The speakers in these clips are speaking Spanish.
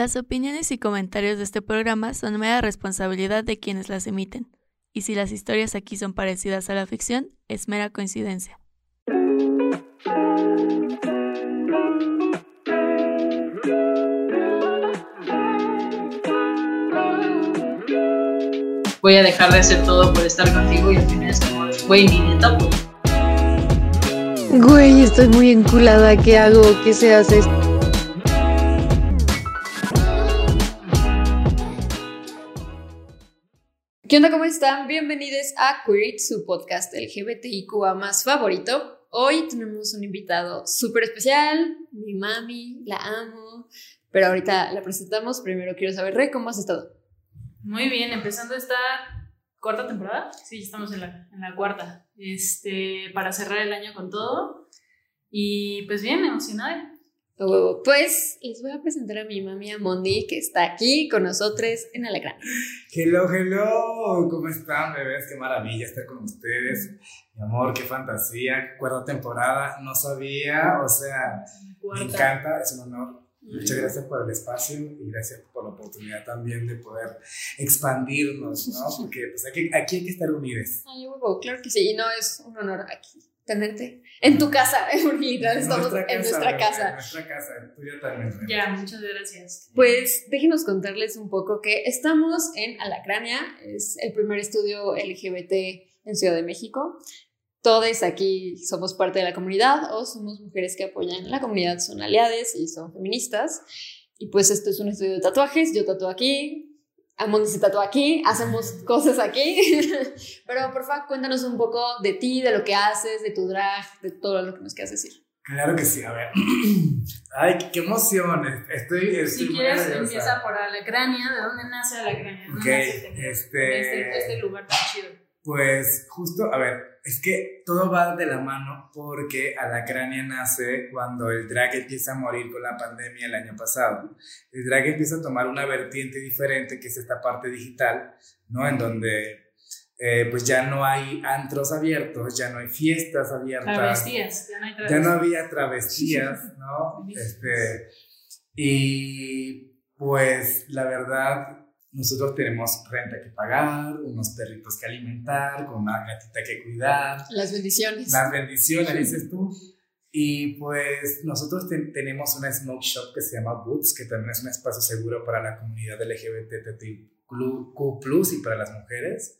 Las opiniones y comentarios de este programa son mera responsabilidad de quienes las emiten, y si las historias aquí son parecidas a la ficción, es mera coincidencia. Voy a dejar de hacer todo por estar contigo y al final es como, güey, ni neta. Güey, estoy muy enculada, ¿qué hago? ¿Qué se hace? ¿Qué onda? ¿Cómo están? Bienvenidos a Queer, su podcast LGBTIQA más favorito. Hoy tenemos un invitado súper especial, mi mami, la amo, pero ahorita la presentamos. Primero quiero saber, Rey, ¿cómo has estado? Muy bien, empezando esta cuarta temporada. Sí, estamos en la, en la cuarta. Este, para cerrar el año con todo. Y pues bien, emocionada. Huevo. Pues les voy a presentar a mi mami Amondi, que está aquí con nosotros en Alegrán. Hello, hello, ¿cómo están, bebés? Qué maravilla estar con ustedes. Mi amor, qué fantasía, cuarta temporada, no sabía, o sea, me encanta, es un honor. Muchas gracias por el espacio y gracias por la oportunidad también de poder expandirnos, ¿no? Porque pues aquí, aquí hay que estar unidos. Ay, huevo, claro que sí, y no es un honor aquí tenerte en tu casa, porque literal estamos en nuestra casa. En nuestra casa, tuya también. Ya, muchas gracias. Pues déjenos contarles un poco que estamos en Alacrania, es el primer estudio LGBT en Ciudad de México. Todos aquí somos parte de la comunidad o somos mujeres que apoyan la comunidad, son aliadas y son feministas. Y pues esto es un estudio de tatuajes, yo tatúo aquí, Amondi se tatúa aquí, hacemos cosas aquí. Pero por favor, cuéntanos un poco de ti, de lo que haces, de tu drag, de todo lo que nos quieras decir. Claro que sí, a ver. Ay, qué emoción. Estoy, estoy si quieres, empieza por Alacrania. ¿De dónde nace Alacrania? Ok, este, este, este lugar tan chido. Pues justo, a ver, es que todo va de la mano porque Alacrania nace cuando el drag empieza a morir con la pandemia el año pasado. El drag empieza a tomar una vertiente diferente que es esta parte digital, ¿no? En donde eh, pues ya no hay antros abiertos, ya no hay fiestas abiertas. Travestías, ya no hay travestías. Ya no había travestías, ¿no? este, y pues la verdad nosotros tenemos renta que pagar, unos perritos que alimentar, con una gatita que cuidar. Las bendiciones. Las bendiciones, dices tú. Y pues nosotros tenemos una smoke shop que se llama Boots, que también es un espacio seguro para la comunidad LGBTQ+, y para las mujeres.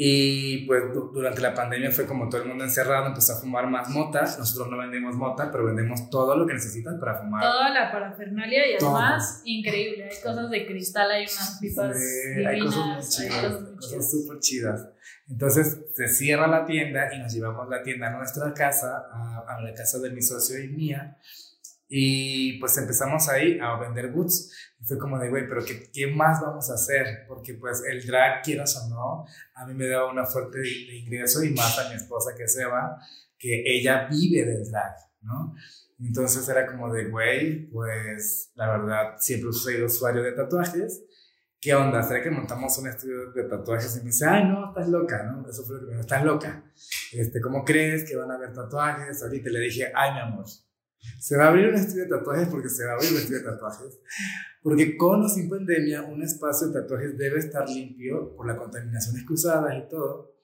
Y pues durante la pandemia fue como todo el mundo encerrado, empezó a fumar más motas. Nosotros no vendemos mota, pero vendemos todo lo que necesitas para fumar. Toda la parafernalia y además increíble. Hay cosas de cristal, hay unas pipas divinas, hay cosas muy chidas, cosas súper chidas. Entonces se cierra la tienda y nos llevamos la tienda a nuestra casa, a, a la casa de mi socio y mía. Y pues empezamos ahí a vender boots. Y fue como de, güey, pero qué, qué, más vamos a hacer? Porque pues el drag, quieras o no, a mí me daba una fuerte de ingreso y más a mi esposa que se va, que ella vive del drag, ¿no? Entonces era como de, güey, pues la verdad, siempre soy usuario de tatuajes. ¿Qué onda? ¿Será que montamos un estudio de tatuajes? Y me dice, ay, no, estás loca, ¿no? Eso fue lo que me dijo, estás loca. Este, ¿Cómo crees que van a haber tatuajes? Ahorita le dije, ay, mi amor, se va a abrir un estudio de tatuajes porque se va a abrir un estudio de tatuajes. Porque con o sin pandemia, un espacio de tatuajes debe estar limpio por la contaminación cruzadas y todo.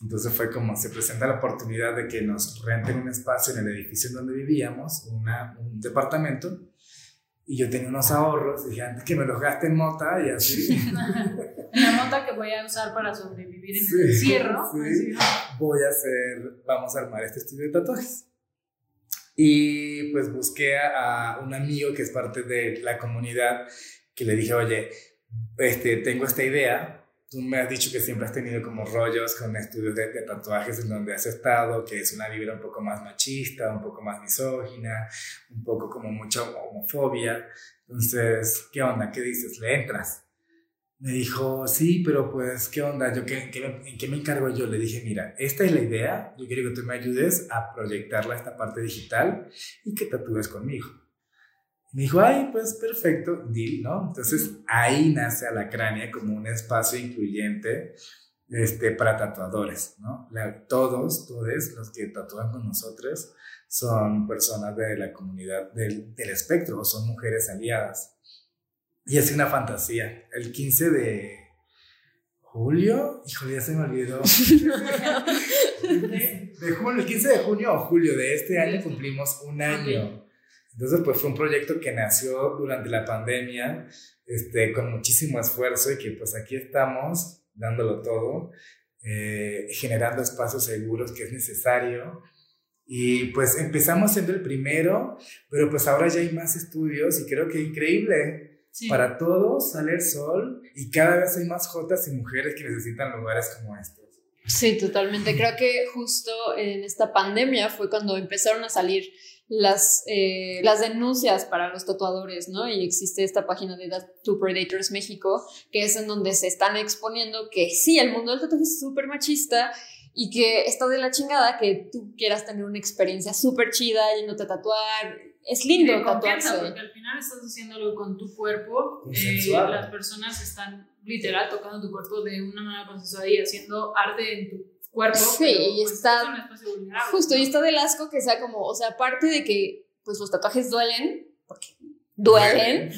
Entonces fue como se presenta la oportunidad de que nos renten un espacio en el edificio en donde vivíamos, una, un departamento, y yo tenía unos ahorros, dije antes que me los gaste en mota y así. la mota que voy a usar para sobrevivir en el encierro. Sí, voy a hacer, vamos a armar este estudio de tatuajes. Y pues busqué a, un amigo que es parte de la comunidad que le dije, oye, este, tengo esta idea. Tú me has dicho que siempre has tenido como rollos con estudios de, de tatuajes en donde has estado, que es una vibra un poco más machista, un poco más misógina, un poco como mucha homofobia. Entonces, ¿qué onda? ¿Qué dices? ¿Le entras? Me dijo, sí, pero pues, ¿qué onda? Yo, ¿qué, ¿En qué me encargo yo? Le dije, mira, esta es la idea, yo quiero que tú me ayudes a proyectarla a esta parte digital y que tatúes conmigo. Me dijo, ay, pues perfecto, deal, ¿no? Entonces ahí nace Alacrania como un espacio incluyente este, para tatuadores, ¿no? todos, todos los que tatúan con nosotros son personas de la comunidad del, del espectro o son mujeres aliadas. Y es una fantasía. El 15 de julio, híjole, ya se me olvidó. de, julio, el 15 de junio o julio de este año cumplimos un año. Entonces, pues fue un proyecto que nació durante la pandemia, este, con muchísimo esfuerzo y que pues aquí estamos dándolo todo, eh, generando espacios seguros que es necesario. Y pues empezamos siendo el primero, pero pues ahora ya hay más estudios y creo que increíble. Para todos sale el sol y cada vez hay más jotas y mujeres que necesitan lugares como estos. Sí, totalmente. Creo que justo en esta pandemia fue cuando empezaron a salir las, eh, las denuncias para los tatuadores, ¿no? Y existe esta página de Tattoo Predators México, que es en donde se están exponiendo que sí, el mundo del tatuaje es súper machista y que está de la chingada que tú quieras tener una experiencia súper chida yéndote a tatuar. Es lindo tatuarse. Porque al final estás haciendo algo con tu cuerpo. Eh, las personas están literal tocando tu cuerpo de una manera consensuada y haciendo arte en tu cuerpo. Sí, y pues, está. justo, y está del asco que sea como, o sea, aparte de que pues los tatuajes duelen, duelen,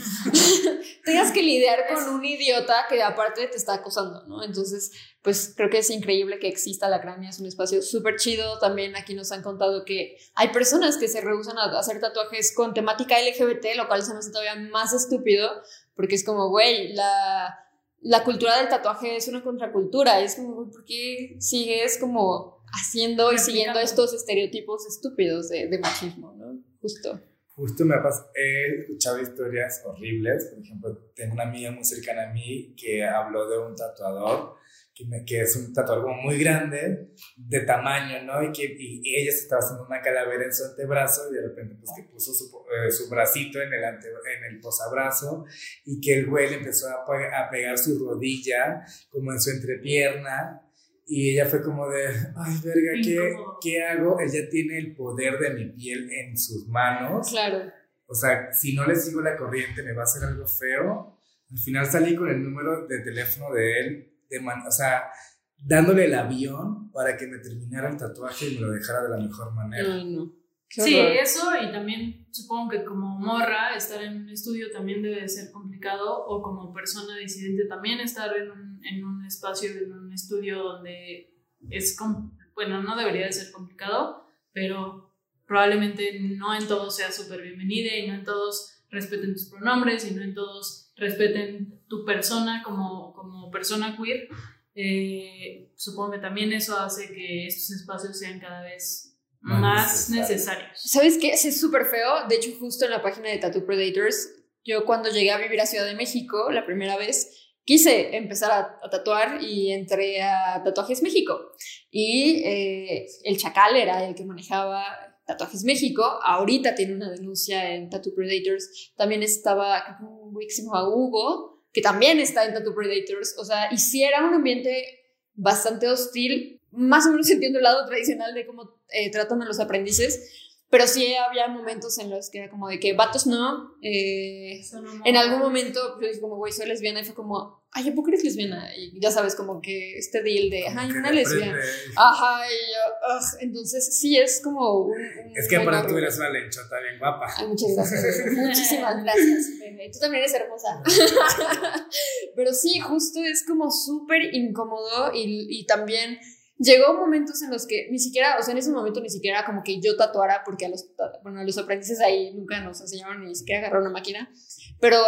tengas que lidiar con un idiota que aparte te está acosando, ¿no? Entonces, pues creo que es increíble que exista la cránea, es un espacio súper chido. También aquí nos han contado que hay personas que se rehusan a hacer tatuajes con temática LGBT, lo cual se me hace todavía más estúpido, porque es como, güey, la la cultura del tatuaje es una contracultura, es como, ¿por qué sigues como haciendo y siguiendo estos estereotipos estúpidos de, de machismo, ¿no? Justo. Justo me ha he escuchado historias horribles, por ejemplo, tengo una amiga muy cercana a mí que habló de un tatuador que, es un tatuador muy grande, de tamaño, ¿no? Y que y, ella se estaba haciendo una calavera en su antebrazo y de repente pues que puso su, eh, su bracito en el, ante, en el posabrazo y que el güey le empezó a, a pegar su rodilla como en su entrepierna y ella fue como de, ay, verga, ¿qué, ¿qué hago? Él ya tiene el poder de mi piel en sus manos. Claro. O sea, si no le sigo la corriente, me va a hacer algo feo. Al final salí con el número de teléfono de él o sea, dándole el avión para que me terminara el tatuaje y me lo dejara de la mejor manera. Sí, eso y también supongo que como morra estar en un estudio también debe ser complicado o como persona disidente también estar en un, en un espacio, en un estudio donde es, bueno, no debería de ser complicado, pero probablemente no en todos sea súper bienvenida y no en todos respeten tus pronombres y no en todos respeten tu persona como, como persona queer. Eh, supongo que también eso hace que estos espacios sean cada vez más, necesarios. ¿Sabes qué? Es súper feo. De hecho, justo en la página de Tattoo Predators, yo cuando llegué a vivir a Ciudad de México la primera vez, quise empezar a, tatuar y entré a Tatuajes México. Y eh, el chacal era el que manejaba Tatuajes México, ahorita tiene una denuncia en Tattoo Predators, también estaba un güey que Hugo, que también está en Tattoo Predators, o sea, y si era un ambiente bastante hostil, más o menos entiendo el lado tradicional de cómo eh, tratan a los aprendices, pero sí había momentos en los que era como de que vatos no. Eh, en algún momento yo dije como, güey, soy lesbiana y fue como, ay, ¿por qué eres lesbiana? Y ya sabes, como que este deal de, ay, una lesbiana. Ajá, y yo, entonces sí es como un... es que aparte tú eres una lenchota bien guapa. Ay, muchas gracias. Muchísimas gracias, Tú también eres hermosa. pero sí, justo es como súper incómodo y, y también llegó momentos en los que ni siquiera, o sea, en ese momento ni siquiera como que yo tatuara, porque a los, bueno, a los aprendices ahí nunca nos enseñaron ni siquiera agarrar una máquina, pero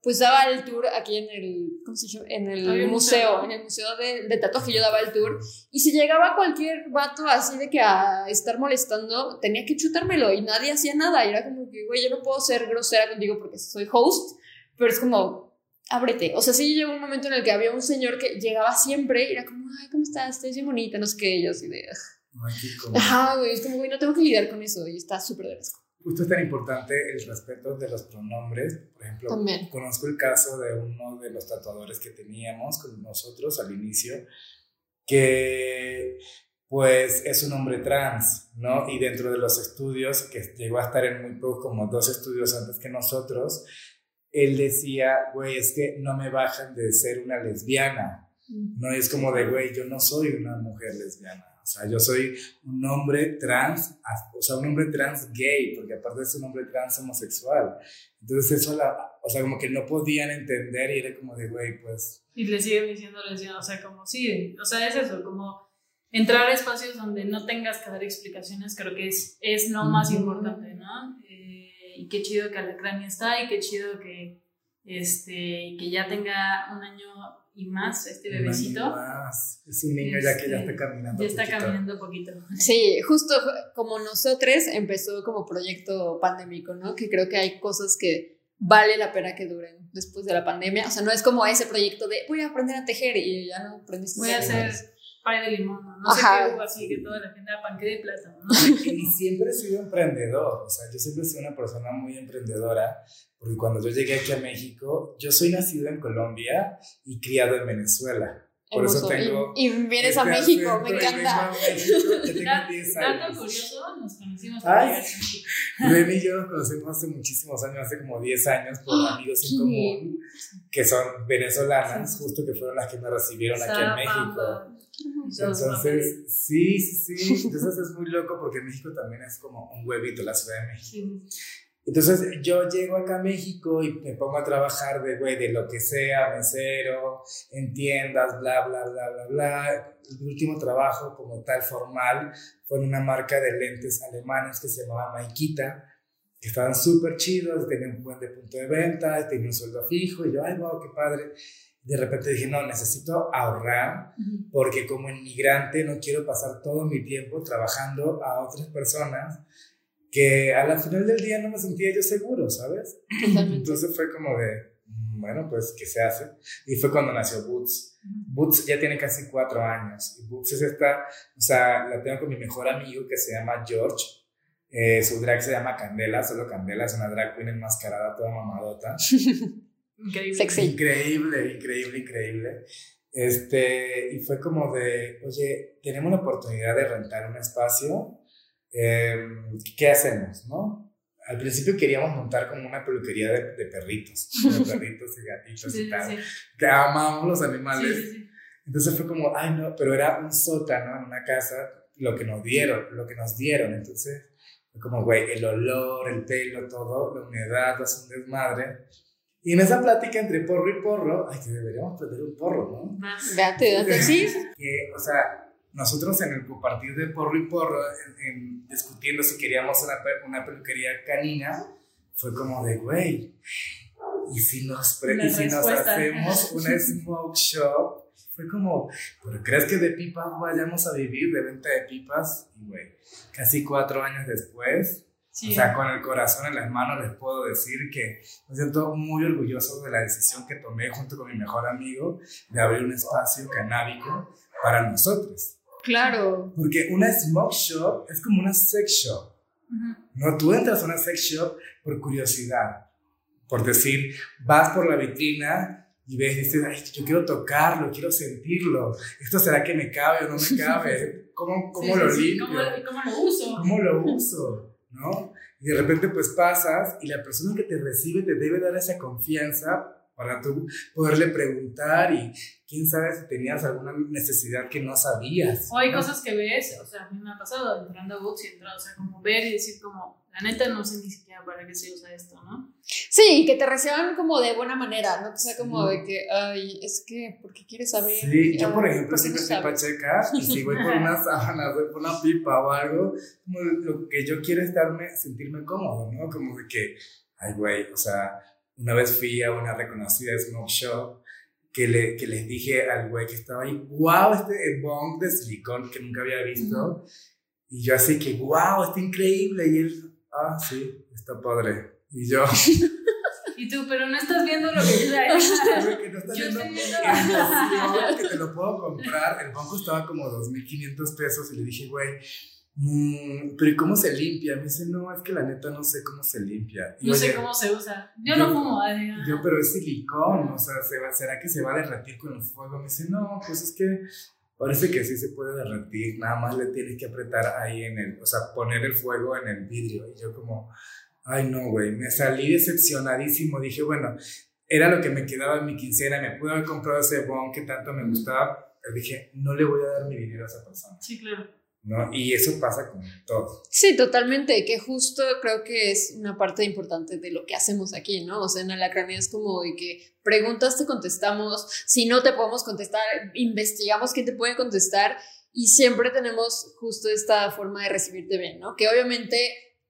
pues daba el tour aquí en el, ¿cómo se llama? En el museo, en el museo de, de, tatuaje yo daba el tour, y si llegaba cualquier vato así de que a estar molestando, tenía que chutármelo y nadie hacía nada, y era como que, güey, yo no puedo ser grosera contigo porque soy host, pero es como, ábrete. O sea, sí llegó un momento en el que había un señor que llegaba siempre y era como, ay, ¿cómo estás? Estás bien bonita, no sé qué, yo así de... Ajá, güey, es como, güey, no tengo que lidiar con eso y está súper de Justo es tan importante el respeto de los pronombres. Por ejemplo, conozco el caso de uno de los tatuadores que teníamos con nosotros al inicio, que pues es un hombre trans, ¿no? Y dentro de los estudios, que llegó a estar en muy poco, como dos estudios antes que nosotros, él decía, güey, es que no me bajan de ser una lesbiana. No es como de, güey, yo no soy una mujer lesbiana. O sea, yo soy un hombre trans, o sea, un hombre trans gay, porque aparte es un hombre trans homosexual. Entonces eso, la, o sea, como que no podían entender y era como de, güey, pues... Y le siguen diciendo, le decían, o sea, como sí, o sea, es eso, como entrar a espacios donde no tengas que dar explicaciones, creo que es, es lo más importante, ¿no? Eh, y qué chido que Alacrania está y qué chido que, este, que ya tenga un año y más este bebecito. Más. Es un niño ya que ya está caminando. Ya está caminando un poquito. Sí, justo como nosotros empezó como proyecto pandémico, ¿no? Que creo que hay cosas que vale la pena que duren después de la pandemia. O sea, no es como ese proyecto de voy a aprender a tejer y ya no aprendiste. Voy a hacer pay de limón, ¿no? No sé qué así que toda la gente da panque de plátano, ¿no? y siempre he sido emprendedor, o sea, yo siempre he sido una persona muy emprendedora, porque cuando yo llegué aquí a México, yo soy nacido en Colombia y criado en Venezuela. Por eso tengo. Y, vienes a este México, me encanta. Dato curioso, nos conocimos Ay, Ren y yo nos conocimos hace muchísimos años, hace como 10 años, por ¡Ah! amigos en común, que son venezolanas, justo que fueron las que me recibieron aquí en México. Entonces, sí, sí, sí. Entonces es muy loco porque México también es como un huevito, la Ciudad de México. Entonces yo llego acá a México y me pongo a trabajar de, güey, de lo que sea, mesero, en tiendas, bla, bla, bla, bla, bla. El último trabajo como tal formal fue en una marca de lentes alemanes que se llamaba Maikita, que estaban súper chidos, tenían un buen de punto de venta, tenían un sueldo fijo, y yo, ay, wow, qué padre de repente dije, no, necesito ahorrar porque como inmigrante no quiero pasar todo mi tiempo trabajando a otras personas que a la final del día no me sentía yo seguro, ¿sabes? Entonces fue como de, mm, bueno, pues, ¿qué se hace? Y fue cuando nació Boots. Boots ya tiene casi cuatro años. Y Boots es esta, o sea, la tengo con mi mejor amigo que se llama George. Eh, su drag se llama Candela, solo Candela, es una drag queen enmascarada, toda mamadota. Increíble. Increíble, increíble, increíble. Este, y fue como de, oye, tenemos la oportunidad de rentar un espacio, em, ¿qué hacemos, no? Al principio queríamos montar como una peluquería de, de perritos, de perritos y gatitos y tal, que amamos los animales. Entonces fue como, ay no, pero era un sótano en una casa, lo que nos dieron, lo que nos dieron. Entonces fue como, güey, el olor, el pelo, todo, la humedad, es un desmadre. Y en esa plática entre porro y porro, ay, que deberíamos prender un porro, ¿no? Date, date, sí. Que, o sea, nosotros en el compartir de porro y porro, en, discutiendo si queríamos una, una, peluquería canina, fue como de, güey, ¿y si nos, y si nos hacemos una smoke shop? Fue como, ¿pero crees que de pipas vayamos a vivir, de venta de pipas? Y, güey, casi cuatro años después, o sea, con el corazón en las manos les puedo decir que me siento muy orgulloso de la decisión que tomé junto con mi mejor amigo de abrir un espacio canábico para nosotros. Claro. Porque una smoke shop es como una sex shop. No, tú entras a una sex shop por curiosidad, por decir, vas por la vitrina y ves dices, Ay, yo quiero tocarlo, quiero sentirlo. ¿Esto será que me cabe o no me cabe? ¿Cómo, cómo lo limpio? ¿Cómo, ¿Cómo, lo uso? ¿Cómo lo uso? ¿No? Y de repente pues pasas y la persona que te recibe te debe dar esa confianza para tú poderle preguntar y quién sabe si tenías alguna necesidad que no sabías. O hay cosas que ves, o sea, a mí me ha pasado entrando a Books y entrar, o sea, como ver y decir como, la neta no sé ni siquiera para qué se usa esto, ¿no? Sí, que te reciban como de buena manera, no que sea como de que, ay, es que, ¿por qué quieres saber? Sí, yo por ejemplo siempre estoy pacheca y si voy por unas sábanas, voy por una pipa o algo, como lo que yo quiero es darme, sentirme cómodo, ¿no? Como de que, ay, güey, o sea, una vez fui a una reconocida smoke shop que, le, que les dije al güey que estaba ahí, wow, este bong de silicón que nunca había visto. Y yo así que, wow, está increíble. Y él, ah, sí, está padre. Y yo... Y tú, pero no estás viendo lo que yo que no estás viendo, que te lo puedo comprar. El banco estaba como 2.500 pesos y le dije, güey, Mm, pero ¿y cómo se limpia? Me dice, no, es que la neta no sé cómo se limpia. no sé cómo se usa. Yo, no como Yo, pero es silicón, o sea, ¿será que se va a derretir con el fuego? Me dice, no, pues es que parece que sí se puede derretir, nada más le tienes que apretar ahí en el, o sea, poner el fuego en el vidrio. Y yo como, ay no, güey, me salí decepcionadísimo. Dije, bueno, era lo que me quedaba en mi quincena, me pude haber comprado ese bon que tanto me gustaba. Pero dije, no le voy a dar mi dinero a esa persona. Sí, claro. ¿No? Y eso pasa con todo. Sí, totalmente, que justo creo que es una parte importante de lo que hacemos aquí, ¿no? O sea, en Alacrania es como de que preguntas te contestamos, si no te podemos contestar, investigamos quién te puede contestar y siempre tenemos justo esta forma de recibirte bien, ¿no? Que obviamente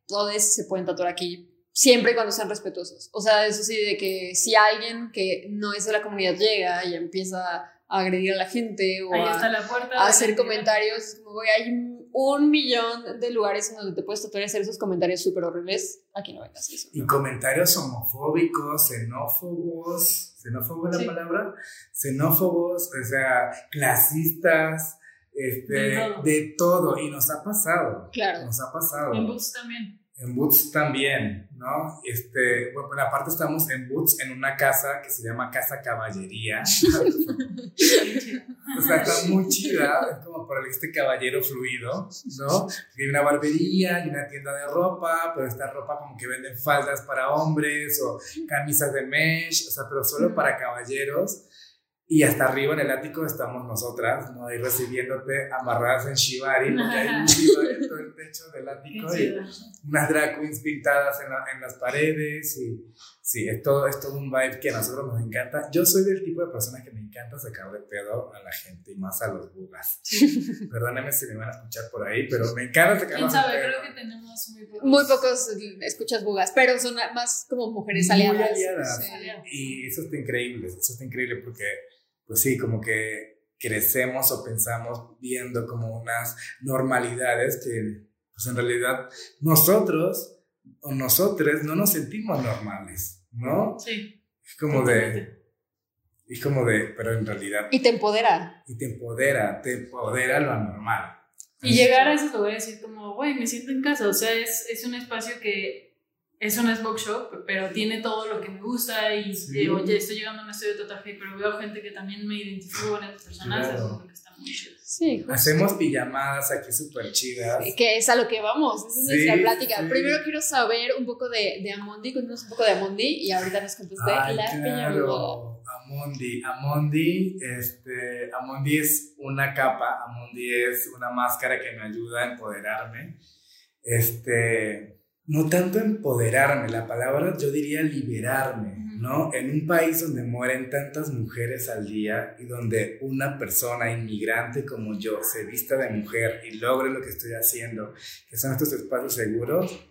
todos se pueden tatuar aquí siempre y cuando sean respetuosos. O sea, eso sí, de que si alguien que no es de la comunidad llega y empieza a agredir a la gente o a, hacer comentarios. Como, hay un millón de lugares en donde te puedes tatuar y hacer esos comentarios súper horribles. Aquí no vengas eso. Y comentarios homofóbicos, xenófobos, xenófobo es la palabra, xenófobos, o sea, clasistas, este, de, todo. de todo. Y nos ha pasado. Claro. Nos ha pasado. En Boots también. En Boots también, ¿no? Este, bueno, por aparte estamos en Boots, en una casa que se llama Casa Caballería. o sea, está muy chida, es como para este caballero fluido, ¿no? Hay una barbería y una tienda de ropa, pero esta ropa como que venden faldas para hombres o camisas de mesh, o sea, pero solo para caballeros. Y hasta arriba en el ático estamos nosotras, ¿no? Ahí recibiéndote amarradas en shibari, porque hay un shibari en todo el techo del ático y unas drag queens pintadas en, en, las paredes. Y sí, es todo, es todo un vibe que a nosotros nos encanta. Yo soy del tipo de persona que me encanta sacar de pedo a la gente y más a los bugas. Perdónenme si me van a escuchar por ahí, pero me encanta sacar ¿Quién sabe? Creo que tenemos muy pocos. Muy pocos escuchas bugas, pero son más como mujeres aliadas. Muy aliadas. Sí. Y eso está increíble, eso está increíble porque pues sí, como que crecemos o pensamos viendo como unas normalidades que pues en realidad nosotros o nosotros no nos sentimos normales, ¿no? Sí. Es como de... Es como de, pero en realidad... Y te empodera. Y te empodera, te empodera lo anormal. Y llegar a esos lugares y decir como, güey, me siento en casa, o sea, es, es un espacio que es un smoke shop, pero tiene todo lo que me gusta y oye, estoy llegando a un estudio de tatuaje, pero veo gente que también me identifico con esas personas, claro. eso es lo que está muy chido. Sí, Hacemos pijamadas aquí súper chidas. que es a lo que vamos, esa es sí, nuestra plática. Sí. Primero quiero saber un poco de, de Amondi, cuéntanos un poco de Amondi y ahorita nos contaste Ay, la claro. Amondi, Amondi, este, Amondi es una capa, Amondi es una máscara que me ayuda a empoderarme. Este, no tanto empoderarme, la palabra yo diría liberarme, ¿no? En un país donde mueren tantas mujeres al día y donde una persona inmigrante como yo se vista de mujer y logre lo que estoy haciendo, que son estos espacios seguros,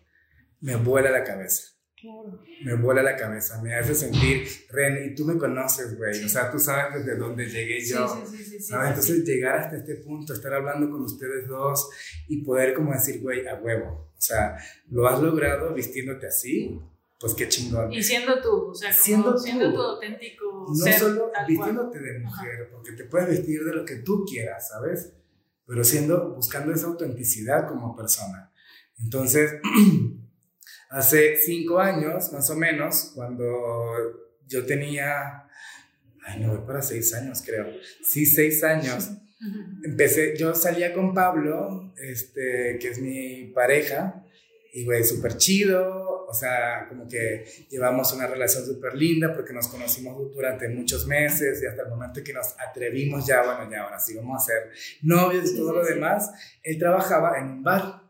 me vuela la cabeza. Claro. Me vuela la cabeza, me hace sentir, Ren, y tú me conoces, güey, o sea, tú sabes desde dónde llegué yo, sí, sí, sí, ¿no? Entonces llegar hasta este punto, estar hablando con ustedes dos y poder como decir, güey, a huevo, o sea, lo has logrado vistiéndote así, pues qué chingón. Y siendo tú, o sea, como siendo, siendo tu auténtico No ser, solo vistiéndote cual. de mujer, porque te puedes vestir de lo que tú quieras, ¿sabes? Pero siendo, buscando esa autenticidad como persona. Entonces, hace cinco años, más o menos, cuando yo tenía, ay, no voy para seis años, creo. Sí, seis años. Empecé, yo salía con Pablo, este, que es mi pareja, y güey, súper chido, o sea, como que llevamos una relación súper linda porque nos conocimos durante muchos meses y hasta el momento que nos atrevimos ya, bueno, ya ahora sí vamos a ser novios y todo lo demás, él trabajaba en un bar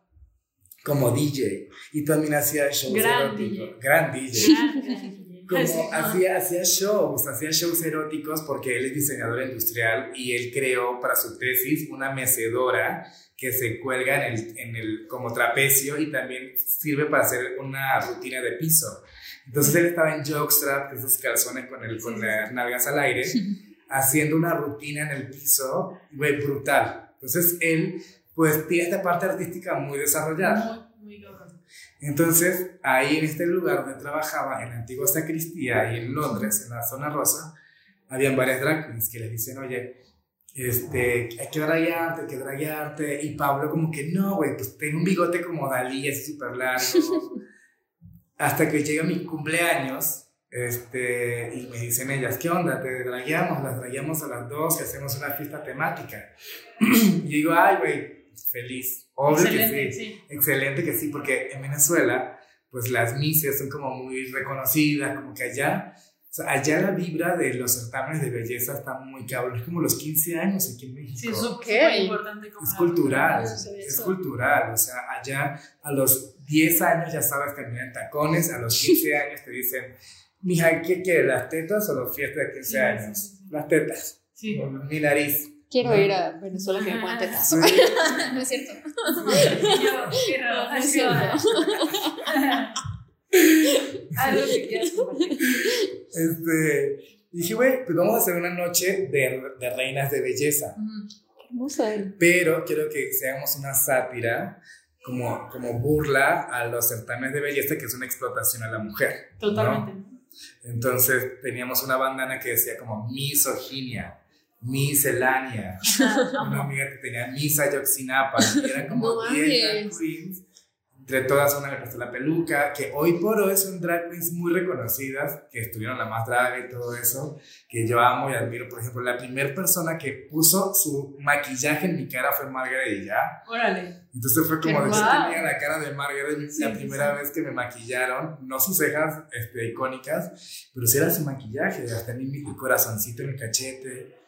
como DJ y también hacía shows Gran eróticos. DJ. Gran DJ. Como hacía, hacía shows, hacía shows eróticos porque él es diseñador industrial y él creó para su tesis una mecedora que se cuelga en el, en el, como trapecio y también sirve para hacer una rutina de piso. Entonces él estaba en jockstrap, esos calzones con, el, con las nalgas al aire, haciendo una rutina en el piso, güey, brutal. Entonces él, pues, tiene esta parte artística muy desarrollada. Muy, muy. Entonces, ahí en este lugar donde trabajaba, en la antigua sacristía, ahí en Londres, en la zona rosa, habían varias drag queens que les dicen, oye, este, hay que draguearte, hay que draguearte. Y Pablo como que, no, güey, pues tengo un bigote como Dalí, así súper largo. Hasta que llega mi cumpleaños, este, y me dicen ellas, ¿qué onda? ¿Te dragueamos? Las dragueamos a las dos y hacemos una fiesta temática. y digo, ay, güey, feliz. Obvio Excelente, que sí. sí. Excelente que sí, porque en Venezuela, pues las mises son como muy reconocidas, como que allá sea, allá la vibra de los certámenes de belleza está muy cabrón. Es como los 15 años aquí en México. Sí, es súper importante. Es cultural, es cultural. O sea, allá a los 10 años ya sabes terminar en tacones, a los 15 años te dicen, mija, ¿qué quieres? ¿Las tetas o los fiestas de 15 años? Las tetas. Sí. Mi nariz. Quiero ir a Venezuela que me pongan tetas. no es cierto. Yo quiero. No es cierto. Algo que quieras compartir. Este, dije, güey, pues vamos a hacer una noche de, de reinas de belleza. Hermosa. Pero quiero que seamos una sátira como, como burla a los certámenes de belleza, que es una explotación a la mujer. Totalmente. Entonces teníamos una bandana que decía como misoginia, miscelánea, una amiga que tenía misa yoxinapa, y eran como 10 queens entre todas una me prestó la peluca, que hoy por hoy son drag queens muy reconocidas, que estuvieron la más drag y todo eso, que yo amo y admiro. Por ejemplo, la primera persona que puso su maquillaje en mi cara fue Margaret y ya. Órale. Entonces fue como de yo tenía la cara de Margaret la primera vez que me maquillaron, no sus cejas este, icónicas, pero sí era su maquillaje, hasta mi corazoncito en el cachete.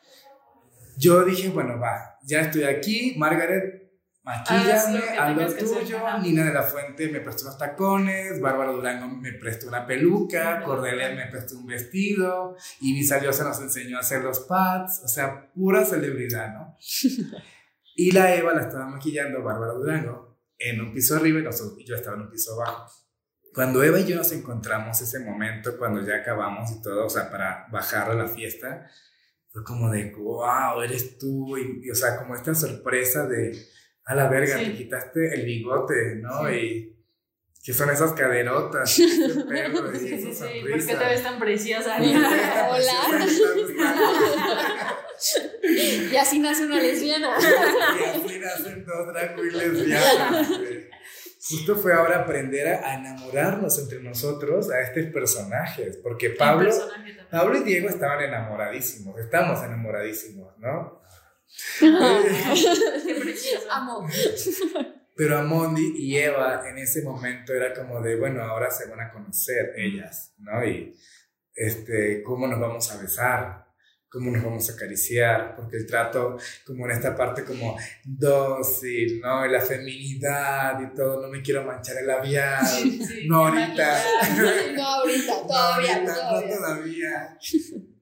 Yo dije, bueno, va, ya estoy aquí, Margaret, maquillame, ah, lo tuyo. Nina de la Fuente me prestó unos tacones, Bárbara Durango me prestó una peluca, Cordelia me prestó un vestido, y se nos enseñó a hacer los pads, o sea, pura celebridad, ¿no? y la Eva la estaba maquillando Bárbara Durango en un piso arriba y yo estaba en un piso abajo. Cuando Eva y yo nos encontramos ese momento, cuando ya acabamos y todo, o sea, para bajar a la fiesta, fue como de, wow, eres tú, y o sea, como esta sorpresa de a la verga, te quitaste el bigote, ¿no? Y que son esas caderotas, perro, y sí, sí, sí. ¿Por qué te ves tan preciosa? Hola. y así nace una lesbiana. y así nacen dos drag y lesbianas. Justo fue ahora aprender a, enamorarnos entre nosotros a estos personajes, porque Pablo, Pablo y Diego estaban enamoradísimos, estamos enamoradísimos, ¿no? Amo. Pero a Mondi y Eva en ese momento era como de, bueno, ahora se van a conocer ellas, ¿no? Y este, cómo nos vamos a besar, cómo nos vamos a acariciar, porque el trato, como en esta parte como dócil, ¿no? Y la feminidad y todo, no me quiero manchar el labial, no ahorita. No ahorita, todavía, todavía. no todavía.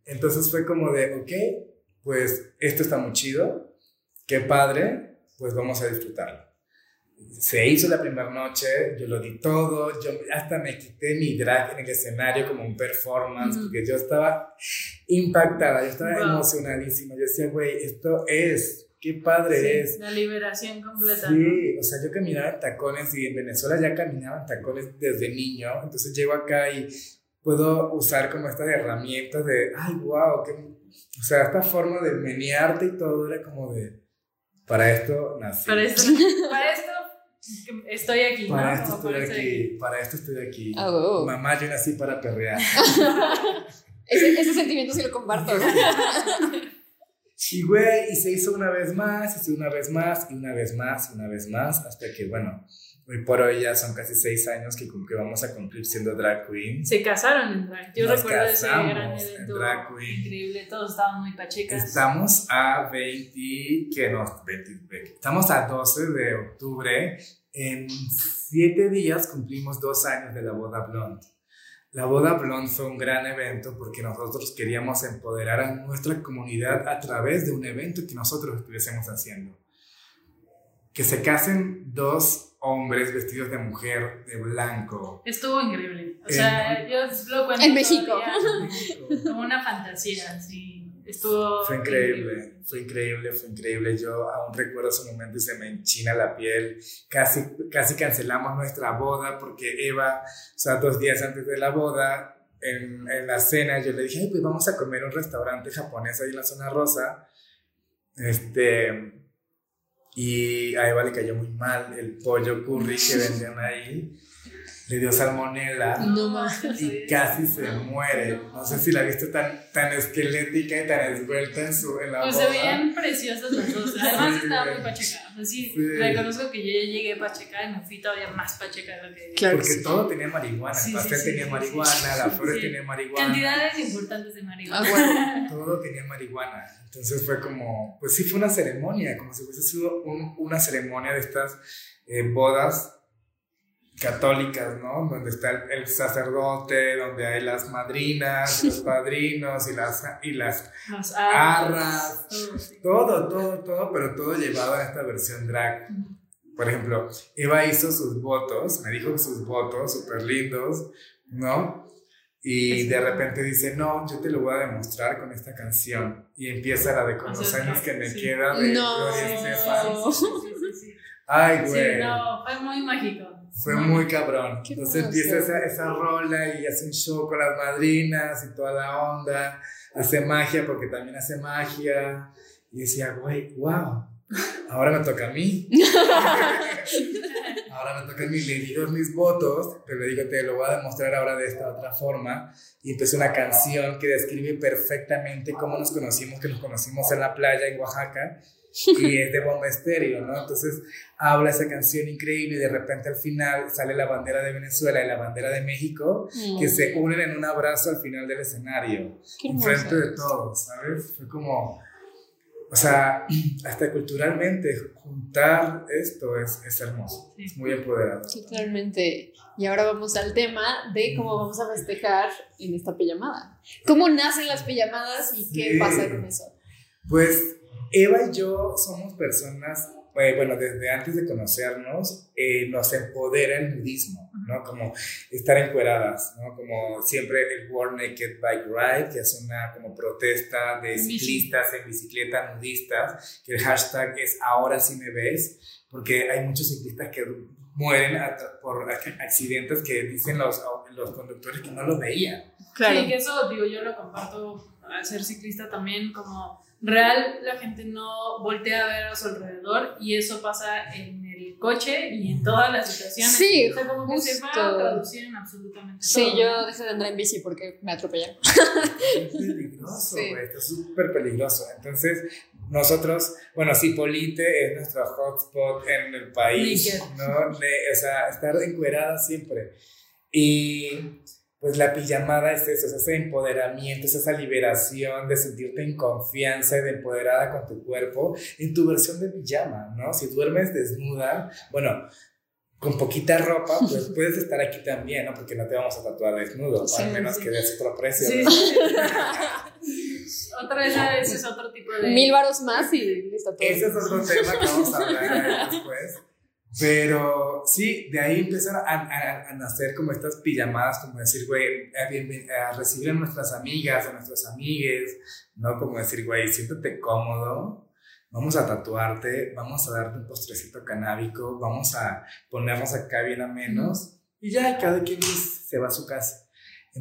Entonces fue como de, ok, pues esto está muy chido, qué padre, pues vamos a disfrutarlo. Se hizo la primera noche, yo lo di todo, yo hasta me quité mi drag en el escenario como un performance, porque yo estaba impactada, yo estaba emocionadísima, yo decía, güey, esto es, qué padre es. La liberación completa. Sí, o sea, yo caminaba en tacones y en Venezuela ya caminaba en tacones desde niño, entonces llego acá y puedo usar como estas herramientas de, ay, wow, qué o sea, esta forma de menearte y todo era como de, para esto nací. Para esto, para esto estoy aquí. Para esto estoy aquí, para esto estoy aquí. Oh. Mamá, yo nací para perrear. ese, ese sentimiento sí lo comparto. y güey, y se hizo una vez más, y se hizo una vez más, y una vez más, y una vez más, hasta que, bueno, Hoy por hoy ya son casi seis años que, que vamos a cumplir siendo drag queen. Se casaron en drag. Yo recuerdo ese gran evento drag queen. increíble. Todos estaban muy pachecas. Estamos a 20, que no, 20, estamos a 12 de octubre. En siete días cumplimos dos años de la boda blonde. La boda blonde fue un gran evento porque nosotros queríamos empoderar a nuestra comunidad a través de un evento que nosotros estuviésemos haciendo. Que se casen dos hombres vestidos de mujer de blanco. Estuvo increíble. O sea, yo lo cuento. En México. Como una fantasía, sí. Estuvo. Fue increíble, fue increíble, fue increíble. Yo aún recuerdo ese momento y se me enchina la piel. Casi, casi cancelamos nuestra boda porque Eva, o sea, dos días antes de la boda, en, en la cena, yo le dije, Ay, pues vamos a comer en un restaurante japonés ahí en la zona rosa. Este y a Eva le cayó muy mal el pollo curry que vendían ahí. Le dio salmonela y casi se muere. No sé si la viste tan, tan esquelética y tan esbelta en, su, en la Pues se veían preciosas las dos. Además estaba muy pacheca. O sea, sí, reconozco que yo ya llegué pacheca y me fui todavía más pacheca de lo que... Claro Porque todo tenía marihuana. el pastel tenía marihuana, la flor tenía marihuana. Cantidades importantes de marihuana. Ah, todo tenía marihuana. Entonces fue como, pues sí fue una ceremonia, como si fuese sido una ceremonia de estas eh, bodas católicas, ¿no? Donde está el, sacerdote, donde hay las madrinas, los padrinos y las, y las, arras, todo, todo, todo, pero todo llevado a esta versión drag. Por ejemplo, Eva hizo sus votos, me dijo sus votos súper lindos, ¿no? Y de repente dice, no, yo te lo voy a demostrar con esta canción. Y empieza la de con los años que me queda de no, Ay, güey. Sí, no, fue muy mágico. Fue muy cabrón. Entonces empieza esa, esa rola y hace un show con las madrinas y toda la onda. Hace magia porque también hace magia. Y decía, güey, wow, ahora me toca a mí. ahora me toca a mí, le mis votos, pero le digo, te lo voy a demostrar ahora de esta otra forma. Y empecé una canción que describe perfectamente cómo nos conocimos, que nos conocimos en la playa en Oaxaca y es de bomba estéreo, ¿no? Entonces habla esa canción increíble y de repente al final sale la bandera de Venezuela y la bandera de México que se unen en un abrazo al final del escenario, enfrente de todos, ¿sabes? Fue como, o sea, hasta culturalmente juntar esto es, es hermoso, es muy empoderado. Totalmente. Y ahora vamos al tema de cómo vamos a festejar en esta pijamada. ¿Cómo nacen las pijamadas y qué pasa con eso? Pues Eva y yo somos personas, eh, bueno, desde antes de conocernos, eh, nos empodera el nudismo, ¿no? Como estar encueradas, ¿no? Como siempre el World Naked Bike Ride, que es una como protesta de ciclistas en bicicleta nudistas, que el hashtag es ahora sí me ves, porque hay muchos ciclistas que mueren por accidentes que dicen los, los conductores que no lo veían. Claro. Sí, que eso, digo, yo lo comparto al ser ciclista también, como real la gente no voltea a ver a su alrededor y eso pasa en el coche y en todas las situaciones. Sí, o sea, como que se va a traducir en absolutamente sí, todo. Sí, yo dejé de andar en bici porque me atropellaron. Es peligroso, güey, está súper peligroso. Entonces, nosotros, bueno, Cipolite es nuestro hotspot en el país, ¿no? o sea, estar encuerada siempre. Y pues la pijamada es eso, es ese empoderamiento, es esa liberación de sentirte en confianza y de empoderada con tu cuerpo en tu versión de pijama, ¿no? Si duermes desnuda, bueno, con poquita ropa, pues puedes estar aquí también, ¿no? Porque no te vamos a tatuar desnudo, al menos que des otro precio. Sí, Otra vez, es otro tipo de... Mil varos más y listo. Ese es otro tema que vamos a hablar después. Pero sí, de ahí empezaron a, a, nacer como estas pijamadas, como decir, güey, a, a, recibir a nuestras amigas, a nuestros amigues, ¿no? Como decir, güey, siéntate cómodo, vamos a tatuarte, vamos a darte un postrecito canábico, vamos a ponernos acá bien a menos, y ya cada quien se va a su casa.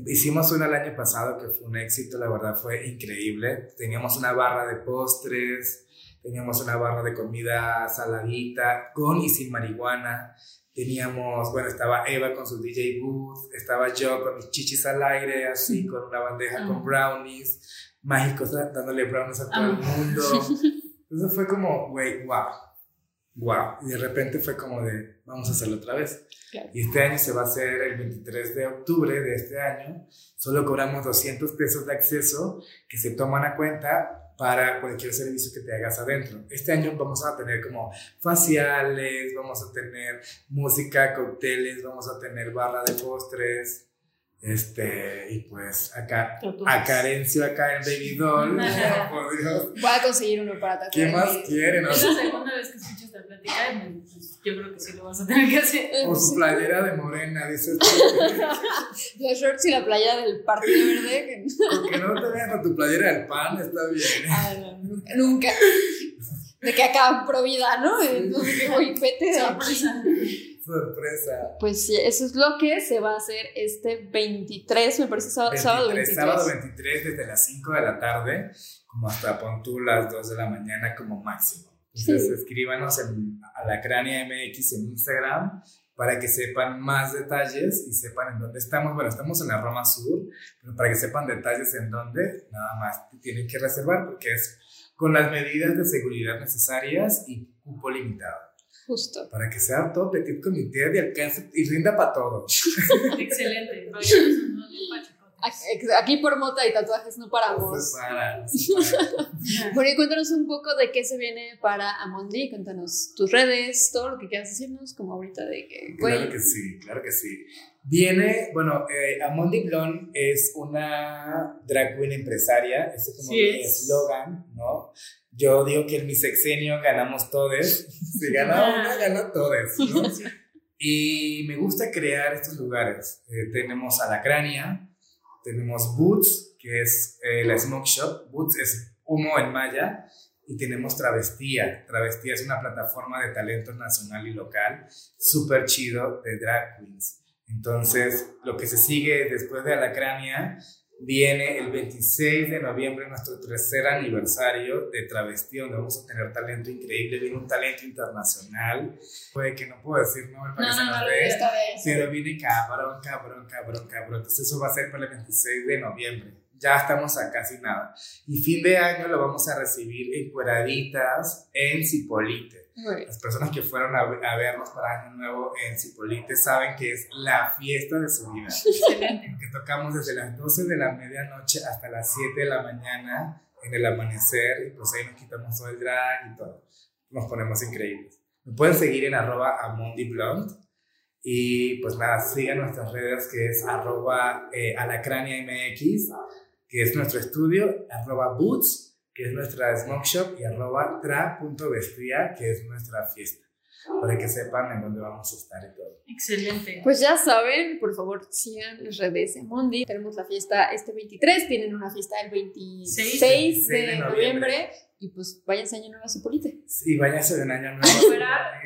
Hicimos una el año pasado que fue un éxito, la verdad fue increíble. Teníamos una barra de postres, teníamos una barra de comida saladita, con y sin marihuana, teníamos, bueno, estaba Eva con su DJ booth, estaba yo con mis chichis al aire, así, con una bandeja con brownies, mágicos, dándole brownies a todo el mundo. Entonces fue como, güey, wow, wow. Y de repente fue como de, vamos a hacerlo otra vez. Y este año se va a hacer el 23 de octubre de este año. Solo cobramos 200 pesos de acceso que se toman a cuenta para cualquier servicio que te hagas adentro. Este año vamos a tener como faciales, vamos a tener música, cócteles, vamos a tener barra de postres, este, y pues acá, a Carencio acá en Baby Doll. Voy a conseguir uno para tatuar. ¿Qué más quieren? Es la segunda vez que escucho esta plática, pues yo creo que sí lo vas a tener que hacer. O su playera de morena, dice. Los shorts y la playa del Partido Verde. Porque no te vean con tu playera del pan, está bien. Ah, no, nunca. De que acá provida, ¿no? Entonces, que voy, vete de aquí. Sorpresa. Pues sí, eso es lo que se va a hacer este 23, me parece sábado, 23, sábado 23. Sábado 23 desde las 5 de la tarde, como hasta pon tú las 2 de la mañana como máximo. Entonces escríbanos en Alacrania MX en Instagram para que sepan más detalles y sepan en dónde estamos. Bueno, estamos en la Roma Sur, pero para que sepan detalles en dónde, nada más tienen que reservar porque es con las medidas de seguridad necesarias y cupo limitado. Justo. Para que sea todo petit comité de alcance y rinda para todos. Excelente. Aquí por mota y tatuajes no paramos. bueno, y cuéntanos un poco de qué se viene para Amondi. Cuéntanos tus redes, todo lo que quieras decirnos, como ahorita de que. Claro que sí, claro que sí. Viene, bueno, eh, Amondi Blon es una drag queen empresaria, ese es como mi eslogan, ¿no? Yo digo que en mi sexenio ganamos todos. Si gana una, gana todos, ¿no? Y me gusta crear estos lugares. Eh, tenemos a la crania, tenemos Boots, que es eh, la smoke shop. Boots es humo en maya. Y tenemos Travestía. Travestía es una plataforma de talento nacional y local, súper chido de drag queens. Entonces, lo que se sigue después de Alacrania viene el 26 de noviembre, nuestro tercer aniversario de Travestía, donde vamos a tener talento increíble. Viene un talento internacional. Puede que no puedo decir nombre para que se nos ve, pero viene cabrón, cabrón, cabrón, cabrón. Entonces, eso va a ser para el 26 de noviembre ya estamos a casi nada. Y fin de año lo vamos a recibir encueraditas en Cipolite. Las personas que fueron a, vernos para Año Nuevo en Cipolite saben que es la fiesta de su vida. Que tocamos desde las 12 de la medianoche hasta las 7 de la mañana en el amanecer y pues ahí nos quitamos todo el drag y todo. Nos ponemos increíbles. Me pueden seguir en arroba amondiblonde y pues nada, sigan nuestras redes que es arroba eh, alacraniamx que es nuestro estudio, arroba boots, que es nuestra smoke shop, y arroba tra.vestria, que es nuestra fiesta, para que sepan en dónde vamos a estar y todo. Excelente. Pues ya saben, por favor, sigan las redes de Mundi. Tenemos la fiesta este 23, tienen una fiesta el 26 de, noviembre y pues váyanse a Año Nuevo a Cipolite. Sí, váyanse de un Año Nuevo.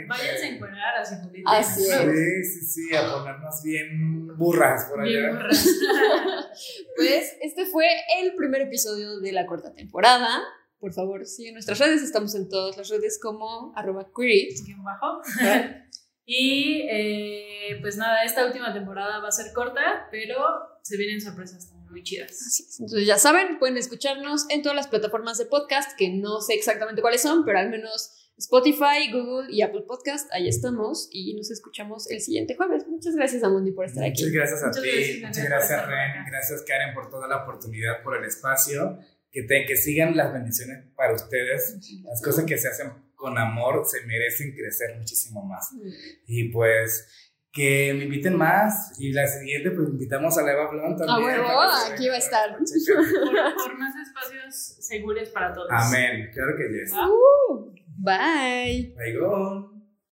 váyanse a encuerar a Cipolite. Así es. Sí, sí, sí, a ponernos bien burras por allá. Bien burras. pues este fue el primer episodio de la cuarta temporada. Por favor, sigan nuestras redes. Estamos en todas las redes como arroba bajo. Y eh, pues nada, esta última temporada va a ser corta, pero se vienen sorpresas también muy chidas. Entonces ya saben, pueden escucharnos en todas las plataformas de podcast, que no sé exactamente cuáles son, pero al menos Spotify, Google y Apple Podcast, ahí estamos y nos escuchamos el siguiente jueves. Muchas gracias a Mundi por estar aquí. Muchas gracias a ti, muchas gracias Ren, gracias Karen por toda la oportunidad, por el espacio, que, te, que sigan las bendiciones para ustedes, las cosas que se hacen con amor se merecen crecer muchísimo más. Y pues que me inviten más y la siguiente pues invitamos a la Eva Blond también. Ah, bueno, aquí va a estar. Por, más espacios seguros para todos. Amén, claro que yes. Uh, bye. Bye, go.